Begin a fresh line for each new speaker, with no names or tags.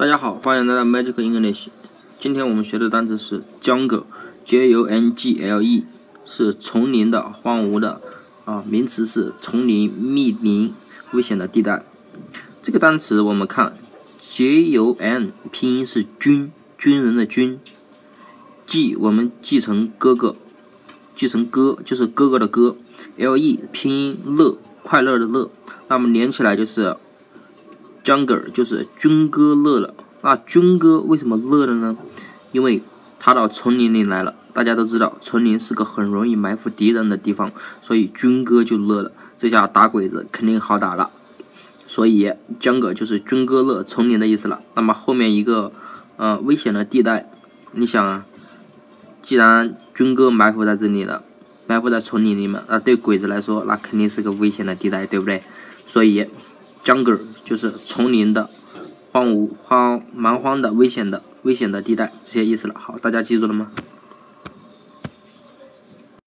大家好，欢迎来到 Magic English。今天我们学的单词是 jungle，J-U-N-G-L-E，是丛林的、荒芜的啊，名词是丛林、密林、危险的地带。这个单词我们看 J-U-N，拼音是军，军人的军。G 我们继承哥哥，继承哥就是哥哥的哥。L-E 拼音乐，快乐的乐，那么连起来就是。Jungle 就是军哥乐了，那军哥为什么乐了呢？因为他到丛林里来了。大家都知道，丛林是个很容易埋伏敌人的地方，所以军哥就乐了。这下打鬼子肯定好打了。所以 Jungle 就是军哥乐丛林的意思了。那么后面一个呃危险的地带，你想啊，既然军哥埋伏在这里了，埋伏在丛林里面，那对鬼子来说，那肯定是个危险的地带，对不对？所以。Jungle 就是丛林的、荒芜、荒蛮荒的、危险的、危险的地带，这些意思了。好，大家记住了吗？